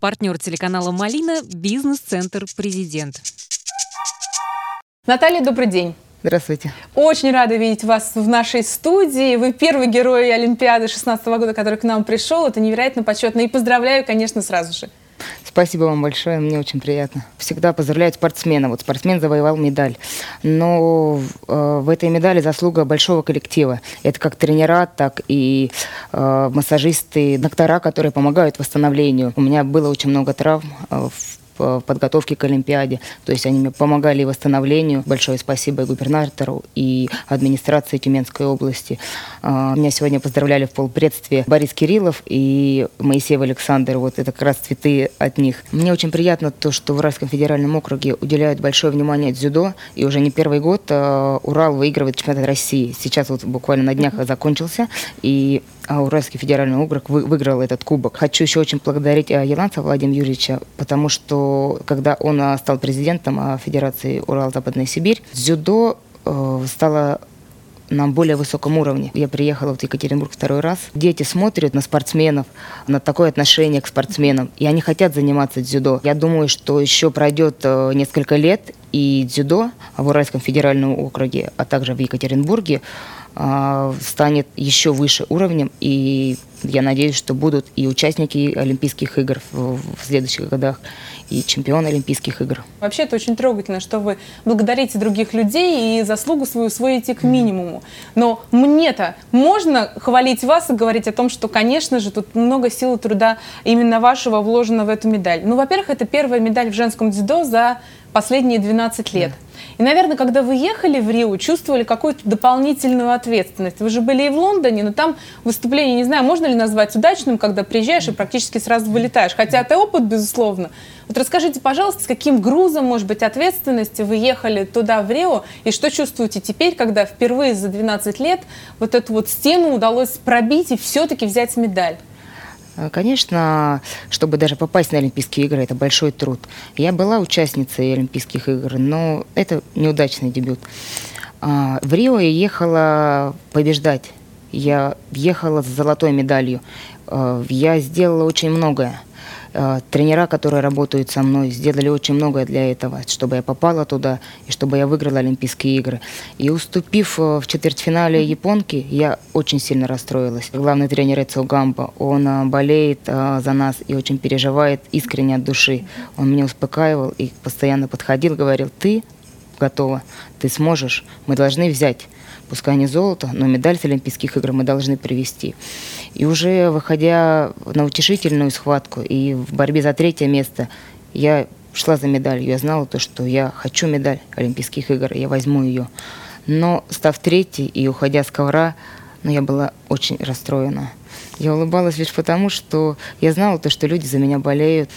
Партнер телеканала «Малина» – бизнес-центр «Президент». Наталья, добрый день. Здравствуйте. Очень рада видеть вас в нашей студии. Вы первый герой Олимпиады 16 года, который к нам пришел. Это невероятно почетно. И поздравляю, конечно, сразу же. Спасибо вам большое, мне очень приятно. Всегда поздравляю спортсмена. Вот спортсмен завоевал медаль. Но э, в этой медали заслуга большого коллектива. Это как тренера, так и э, массажисты, доктора, которые помогают восстановлению. У меня было очень много травм э, в в подготовке к Олимпиаде. То есть они мне помогали восстановлению. Большое спасибо и губернатору, и администрации Тюменской области. А, меня сегодня поздравляли в полпредстве Борис Кириллов и Моисеев Александр. Вот это как раз цветы от них. Мне очень приятно то, что в Уральском федеральном округе уделяют большое внимание дзюдо. И уже не первый год Урал выигрывает чемпионат России. Сейчас вот буквально на днях закончился. И Уральский федеральный округ выиграл этот кубок. Хочу еще очень благодарить Еланца Владимира Юрьевича, потому что когда он а, стал президентом а, Федерации Урал-Западная Сибирь, дзюдо э, стало на более высоком уровне. Я приехала в Екатеринбург второй раз. Дети смотрят на спортсменов, на такое отношение к спортсменам, и они хотят заниматься дзюдо. Я думаю, что еще пройдет э, несколько лет, и дзюдо в Уральском федеральном округе, а также в Екатеринбурге а, станет еще выше уровнем, и я надеюсь, что будут и участники Олимпийских игр в, в следующих годах, и чемпионы Олимпийских игр. Вообще это очень трогательно, что вы благодарите других людей и заслугу свою сводите к минимуму. Но мне-то можно хвалить вас и говорить о том, что, конечно же, тут много сил и труда именно вашего вложено в эту медаль. Ну, во-первых, это первая медаль в женском дзюдо за последние 12 лет. И, наверное, когда вы ехали в Рио, чувствовали какую-то дополнительную ответственность. Вы же были и в Лондоне, но там выступление, не знаю, можно ли назвать удачным, когда приезжаешь и практически сразу вылетаешь. Хотя это опыт, безусловно. Вот расскажите, пожалуйста, с каким грузом, может быть, ответственности вы ехали туда, в Рио, и что чувствуете теперь, когда впервые за 12 лет вот эту вот стену удалось пробить и все-таки взять медаль? Э, конечно, чтобы даже попасть на Олимпийские игры, это большой труд. Я была участницей Олимпийских игр, но это неудачный дебют. А, в Рио я ехала побеждать. Я ехала с золотой медалью. Э, я сделала очень многое. Э, тренера, которые работают со мной, сделали очень многое для этого, чтобы я попала туда и чтобы я выиграла Олимпийские игры. И уступив э, в четвертьфинале японки, я очень сильно расстроилась. Главный тренер Эцио Гампа, он э, болеет за нас и очень переживает искренне от души. Он меня успокаивал и постоянно подходил, говорил, ты готова, ты сможешь, мы должны взять пускай не золото, но медаль с Олимпийских игр мы должны привести. И уже выходя на утешительную схватку и в борьбе за третье место, я шла за медалью. Я знала то, что я хочу медаль Олимпийских игр, я возьму ее. Но став третьей и уходя с ковра, ну, я была очень расстроена. Я улыбалась лишь потому, что я знала то, что люди за меня болеют.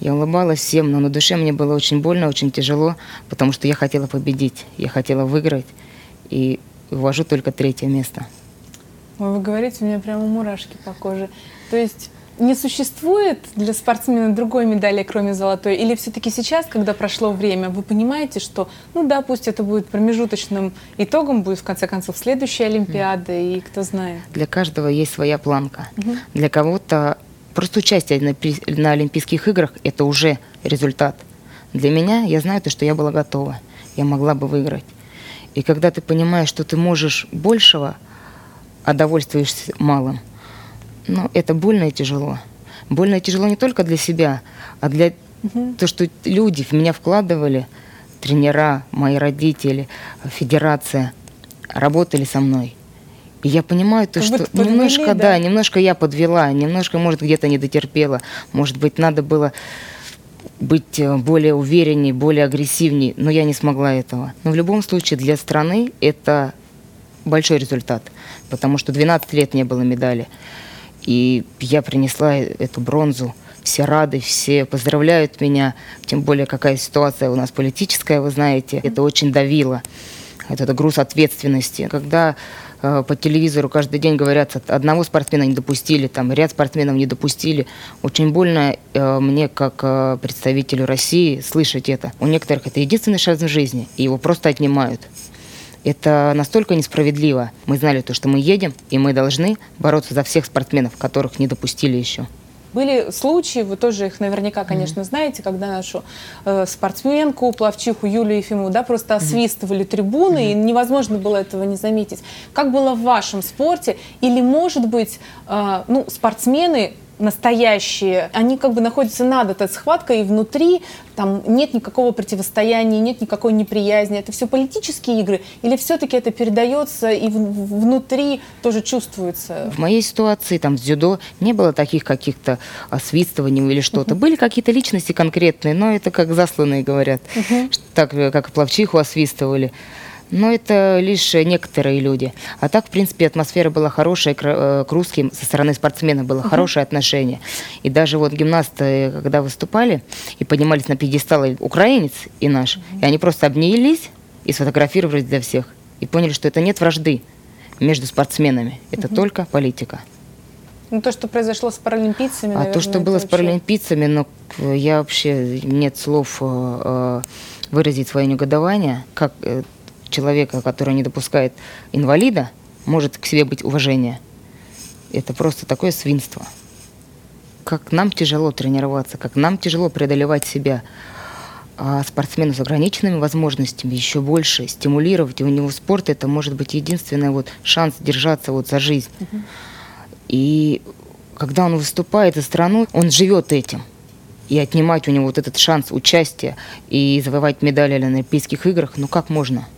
Я улыбалась всем, но на душе мне было очень больно, очень тяжело, потому что я хотела победить, я хотела выиграть. И ввожу только третье место. Вы говорите, у меня прямо мурашки по коже. То есть не существует для спортсмена другой медали, кроме золотой? Или все-таки сейчас, когда прошло время, вы понимаете, что, ну да, пусть это будет промежуточным итогом, будет в конце концов следующая Олимпиада, mm. и кто знает? Для каждого есть своя планка. Mm-hmm. Для кого-то просто участие на, на Олимпийских играх – это уже результат. Для меня, я знаю то, что я была готова, я могла бы выиграть. И когда ты понимаешь, что ты можешь большего, а довольствуешься малым, ну, это больно и тяжело. Больно и тяжело не только для себя, а для угу. того, что люди в меня вкладывали, тренера, мои родители, федерация, работали со мной. И я понимаю то, что подвели, немножко, да? да, немножко я подвела, немножко, может, где-то не дотерпела, может быть, надо было быть э, более уверенней, более агрессивней, но я не смогла этого. Но в любом случае для страны это большой результат, потому что 12 лет не было медали. И я принесла эту бронзу. Все рады, все поздравляют меня. Тем более, какая ситуация у нас политическая, вы знаете. Это очень давило. Это груз ответственности. Когда Э, по телевизору каждый день говорят, одного спортсмена не допустили, там ряд спортсменов не допустили. Очень больно э, мне, как э, представителю России, слышать это. У некоторых это единственный шанс в жизни, и его просто отнимают. Это настолько несправедливо. Мы знали то, что мы едем, и мы должны бороться за всех спортсменов, которых не допустили еще. Были случаи, вы тоже их наверняка, конечно, знаете, когда нашу э, спортсменку, плавчиху Юлию Ефимову, да, просто освистывали трибуны, и невозможно было этого не заметить. Как было в вашем спорте? Или, может быть, э, ну, спортсмены настоящие, они как бы находятся над этой схваткой, и внутри там нет никакого противостояния, нет никакой неприязни. Это все политические игры? Или все-таки это передается и внутри тоже чувствуется? В моей ситуации там в дзюдо не было таких каких-то освистываний или что-то. Uh-huh. Были какие-то личности конкретные, но это как засланные говорят. Uh-huh. Так, как плавчиху освистывали. Но это лишь некоторые люди. А так, в принципе, атмосфера была хорошая к, э, к русским, со стороны спортсменов было uh-huh. хорошее отношение. И даже вот гимнасты, когда выступали и поднимались на пьедестал украинец и наш, uh-huh. и они просто обнялись и сфотографировались для всех. И поняли, что это нет вражды между спортсменами. Это uh-huh. только политика. Ну, то, что произошло с паралимпийцами, А то, что было с паралимпийцами, ну, я вообще, нет слов э, э выразить свое негодование, как человека, который не допускает инвалида, может к себе быть уважение. Это просто такое свинство. Как нам тяжело тренироваться, как нам тяжело преодолевать себя. А спортсмену с ограниченными возможностями еще больше стимулировать. И у него спорт это может быть единственный вот шанс держаться вот за жизнь. Угу. И когда он выступает за страну, он живет этим. И отнимать у него вот этот шанс участия и завоевать медали на Олимпийских играх, ну как можно?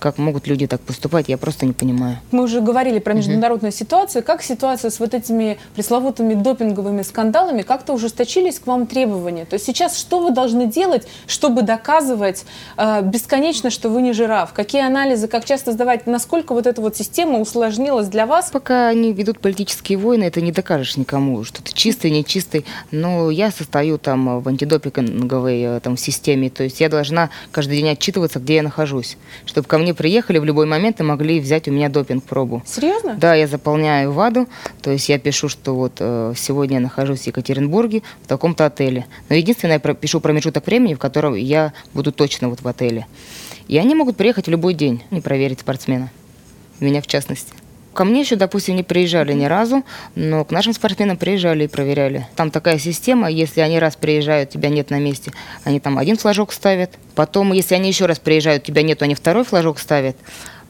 Как могут люди так поступать, я просто не понимаю. Мы уже говорили про международную угу. ситуацию. Как ситуация с вот этими пресловутыми допинговыми скандалами? Как-то ужесточились к вам требования? То есть сейчас что вы должны делать, чтобы доказывать э, бесконечно, что вы не жираф? Какие анализы, как часто сдавать? Насколько вот эта вот система усложнилась для вас? Пока они ведут политические войны, это не докажешь никому, что ты чистый, нечистый. Но я состою там в антидопинговой э, там, системе, то есть я должна каждый день отчитываться, где я нахожусь, чтобы ко мне они приехали в любой момент и могли взять у меня допинг-пробу. Серьезно? Да, я заполняю ВАДу, то есть я пишу, что вот э, сегодня я нахожусь в Екатеринбурге в таком-то отеле. Но единственное, я пишу промежуток времени, в котором я буду точно вот в отеле. И они могут приехать в любой день и проверить спортсмена. Меня в частности. Ко мне еще, допустим, не приезжали ни разу, но к нашим спортсменам приезжали и проверяли. Там такая система, если они раз приезжают, тебя нет на месте, они там один флажок ставят. Потом, если они еще раз приезжают, тебя нет, они второй флажок ставят.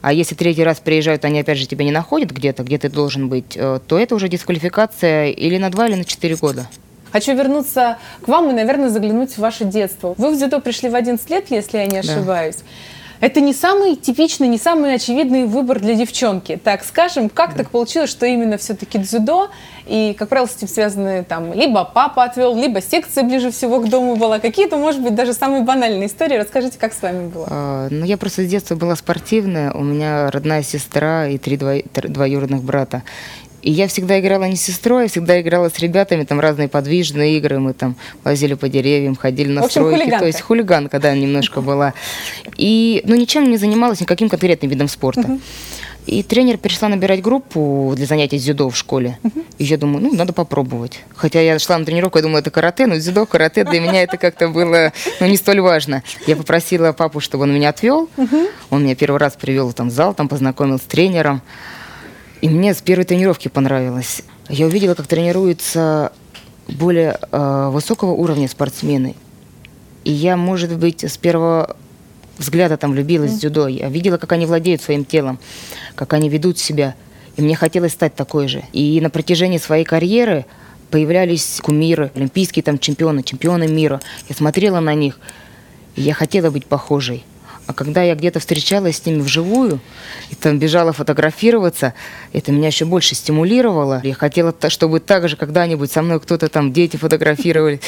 А если третий раз приезжают, они опять же тебя не находят где-то, где ты должен быть, э, то это уже дисквалификация или на два, или на четыре года. Хочу вернуться к вам и, наверное, заглянуть в ваше детство. Вы в дзюдо пришли в 11 лет, если я не ошибаюсь. Да. Это не самый типичный, не самый очевидный выбор для девчонки. Так скажем, как да. так получилось, что именно все-таки дзюдо, и, как правило, с этим связаны там либо папа отвел, либо секция ближе всего к дому была. Какие-то, может быть, даже самые банальные истории. Расскажите, как с вами было? А, ну, я просто с детства была спортивная. У меня родная сестра и три двоюродных брата. И я всегда играла не с сестрой, я всегда играла с ребятами, там разные подвижные игры, мы там лазили по деревьям, ходили на в общем, стройки. Хулиганка. То есть хулиганка, да, немножко была. И, ну, ничем не занималась, никаким конкретным видом спорта. И тренер пришла набирать группу для занятий дзюдо в школе. И я думаю, ну, надо попробовать. Хотя я шла на тренировку, я думала, это карате, но дзюдо, карате для меня это как-то было, ну, не столь важно. Я попросила папу, чтобы он меня отвел. Он меня первый раз привел там, в зал, там познакомил с тренером. И мне с первой тренировки понравилось. Я увидела, как тренируются более э, высокого уровня спортсмены. И я, может быть, с первого взгляда там влюбилась в дзюдо. Я видела, как они владеют своим телом, как они ведут себя. И мне хотелось стать такой же. И на протяжении своей карьеры появлялись кумиры, олимпийские там чемпионы, чемпионы мира. Я смотрела на них, и я хотела быть похожей. А когда я где-то встречалась с ними вживую, и там бежала фотографироваться, это меня еще больше стимулировало. Я хотела, чтобы так же когда-нибудь со мной кто-то там, дети фотографировали.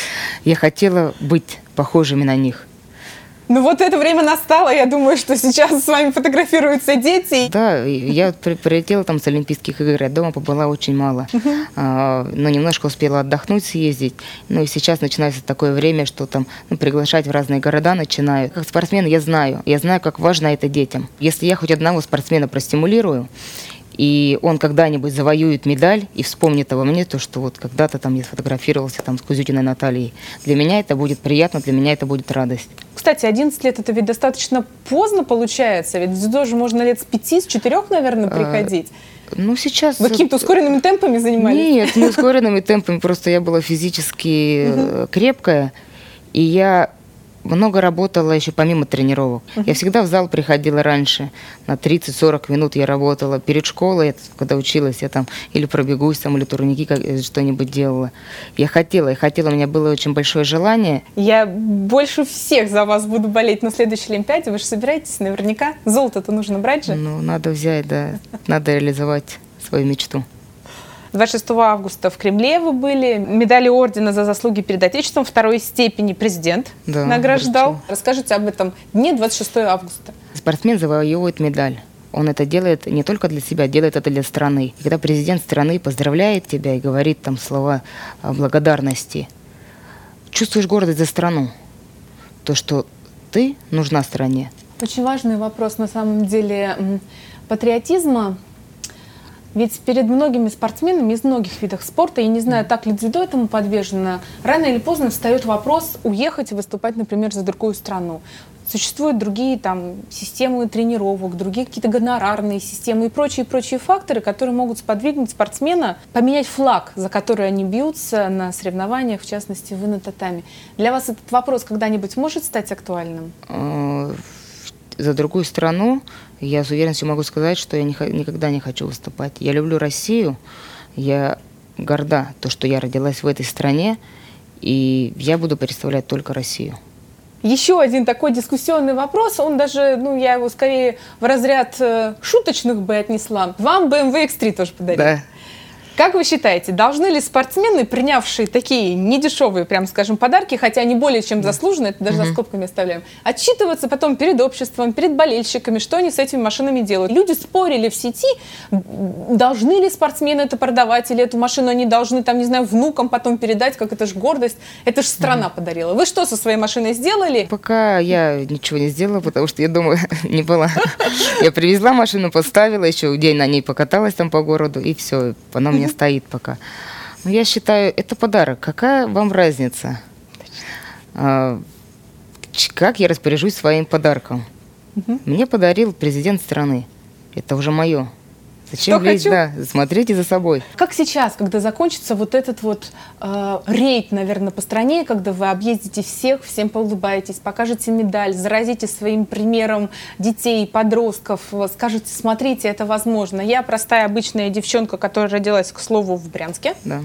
Я хотела быть похожими на них. Ну вот это время настало, я думаю, что сейчас с вами фотографируются дети. Да, я при, прилетела там с Олимпийских игр, я дома побыла очень мало, а, но немножко успела отдохнуть, съездить. Ну и сейчас начинается такое время, что там ну, приглашать в разные города начинают. Как спортсмен я знаю, я знаю, как важно это детям. Если я хоть одного спортсмена простимулирую, и он когда-нибудь завоюет медаль и вспомнит обо мне, то, что вот когда-то там я сфотографировался там с Кузютиной Натальей. Для меня это будет приятно, для меня это будет радость. Кстати, 11 лет это ведь достаточно поздно получается, ведь в дзюдо же можно лет с 5, с 4, наверное, а, приходить. А, ну, сейчас... Вы какими-то ускоренными темпами занимались? Нет, не ускоренными темпами, просто я была физически крепкая, и я много работала еще помимо тренировок. Uh-huh. Я всегда в зал приходила раньше, на 30-40 минут я работала. Перед школой, когда училась, я там или пробегусь, там, или турники как, э, что-нибудь делала. Я хотела, я хотела, у меня было очень большое желание. Я больше всех за вас буду болеть на следующей Олимпиаде. Вы же собираетесь наверняка? Золото-то нужно брать же? Ну, надо взять, да. Надо реализовать свою мечту. 26 августа в Кремле вы были. Медали ордена за заслуги перед Отечеством второй степени президент да, награждал. Хорошо. Расскажите об этом дне 26 августа. Спортсмен завоевывает медаль. Он это делает не только для себя, делает это для страны. И когда президент страны поздравляет тебя и говорит там слова благодарности, чувствуешь гордость за страну. То, что ты нужна стране. Очень важный вопрос на самом деле патриотизма ведь перед многими спортсменами из многих видов спорта, я не знаю, так ли дзюдо этому подвержено, рано или поздно встает вопрос уехать и выступать, например, за другую страну. Существуют другие там системы тренировок, другие какие-то гонорарные системы и прочие-прочие факторы, которые могут сподвигнуть спортсмена поменять флаг, за который они бьются на соревнованиях, в частности, вы на татами. Для вас этот вопрос когда-нибудь может стать актуальным? За другую страну, я с уверенностью могу сказать, что я не, никогда не хочу выступать. Я люблю Россию, я горда, то, что я родилась в этой стране, и я буду представлять только Россию. Еще один такой дискуссионный вопрос, он даже, ну, я его скорее в разряд э, шуточных бы отнесла. Вам BMW X3 тоже подарили. Да. Как вы считаете, должны ли спортсмены, принявшие такие недешевые, прям скажем, подарки, хотя они более чем заслужены, это даже mm-hmm. за скобками оставляем, отчитываться потом перед обществом, перед болельщиками, что они с этими машинами делают? Люди спорили в сети, должны ли спортсмены это продавать, или эту машину они должны, там, не знаю, внукам потом передать, как это же гордость, это же страна mm-hmm. подарила. Вы что со своей машиной сделали? Пока я ничего не сделала, потому что я дома не была. Я привезла машину, поставила, еще день на ней покаталась там по городу, и все, она мне меня стоит пока. Но я считаю, это подарок. Какая вам разница? А, как я распоряжусь своим подарком? Угу. Мне подарил президент страны. Это уже мое. Зачем Что лезть, хочу? да, смотрите за собой. Как сейчас, когда закончится вот этот вот э, рейд, наверное, по стране, когда вы объездите всех, всем поулыбаетесь, покажете медаль, заразите своим примером детей, подростков, скажете, смотрите, это возможно. Я простая обычная девчонка, которая родилась, к слову, в Брянске. Да.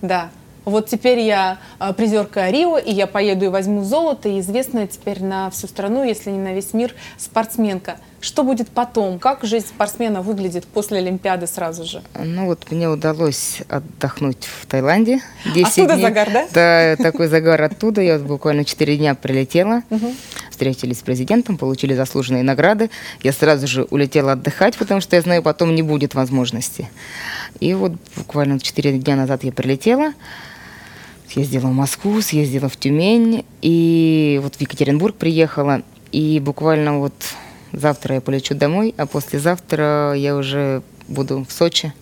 Да. Вот теперь я э, призерка Рио, и я поеду и возьму золото, и известная теперь на всю страну, если не на весь мир, спортсменка. Что будет потом? Как жизнь спортсмена выглядит после Олимпиады сразу же? Ну вот мне удалось отдохнуть в Таиланде. 10 оттуда дней. загар, да? Да, такой загар оттуда. Я вот буквально 4 дня прилетела. Угу. Встретились с президентом, получили заслуженные награды. Я сразу же улетела отдыхать, потому что я знаю, потом не будет возможности. И вот буквально 4 дня назад я прилетела съездила в Москву, съездила в Тюмень, и вот в Екатеринбург приехала, и буквально вот завтра я полечу домой, а послезавтра я уже буду в Сочи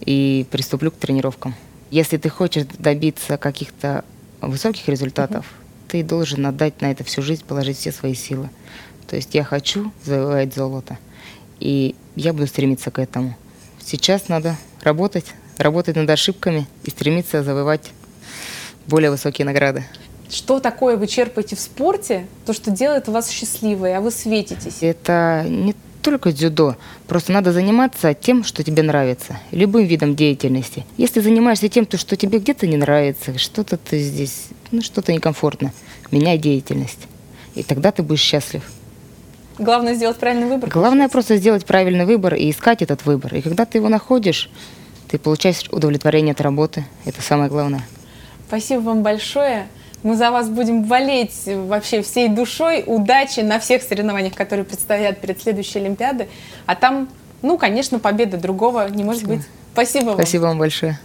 и приступлю к тренировкам. Если ты хочешь добиться каких-то высоких результатов, mm-hmm. ты должен отдать на это всю жизнь, положить все свои силы. То есть я хочу завоевать золото, и я буду стремиться к этому. Сейчас надо работать, работать над ошибками и стремиться завоевать более высокие награды. Что такое вы черпаете в спорте, то, что делает вас счастливой, а вы светитесь? Это не только дзюдо. Просто надо заниматься тем, что тебе нравится. Любым видом деятельности. Если занимаешься тем, то, что тебе где-то не нравится, что-то ты здесь, ну, что-то некомфортно, меняй деятельность. И тогда ты будешь счастлив. Главное сделать правильный выбор. Главное просто сделать правильный выбор и искать этот выбор. И когда ты его находишь, ты получаешь удовлетворение от работы. Это самое главное. Спасибо вам большое. Мы за вас будем болеть вообще всей душой. Удачи на всех соревнованиях, которые предстоят перед следующей Олимпиадой. А там, ну, конечно, победа другого не может Спасибо. быть. Спасибо вам. Спасибо вам большое.